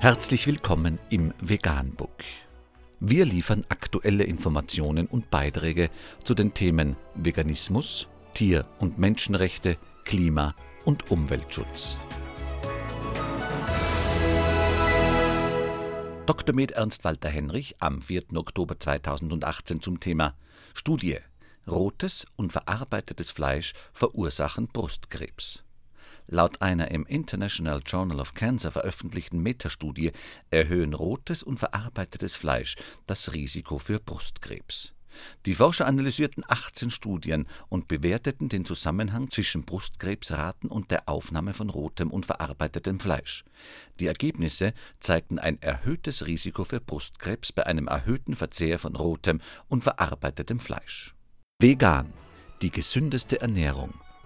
Herzlich willkommen im Veganbook. Wir liefern aktuelle Informationen und Beiträge zu den Themen Veganismus, Tier- und Menschenrechte, Klima- und Umweltschutz. Dr. Med Ernst Walter Henrich am 4. Oktober 2018 zum Thema Studie Rotes und verarbeitetes Fleisch verursachen Brustkrebs. Laut einer im International Journal of Cancer veröffentlichten Metastudie erhöhen rotes und verarbeitetes Fleisch das Risiko für Brustkrebs. Die Forscher analysierten 18 Studien und bewerteten den Zusammenhang zwischen Brustkrebsraten und der Aufnahme von rotem und verarbeitetem Fleisch. Die Ergebnisse zeigten ein erhöhtes Risiko für Brustkrebs bei einem erhöhten Verzehr von rotem und verarbeitetem Fleisch. Vegan, die gesündeste Ernährung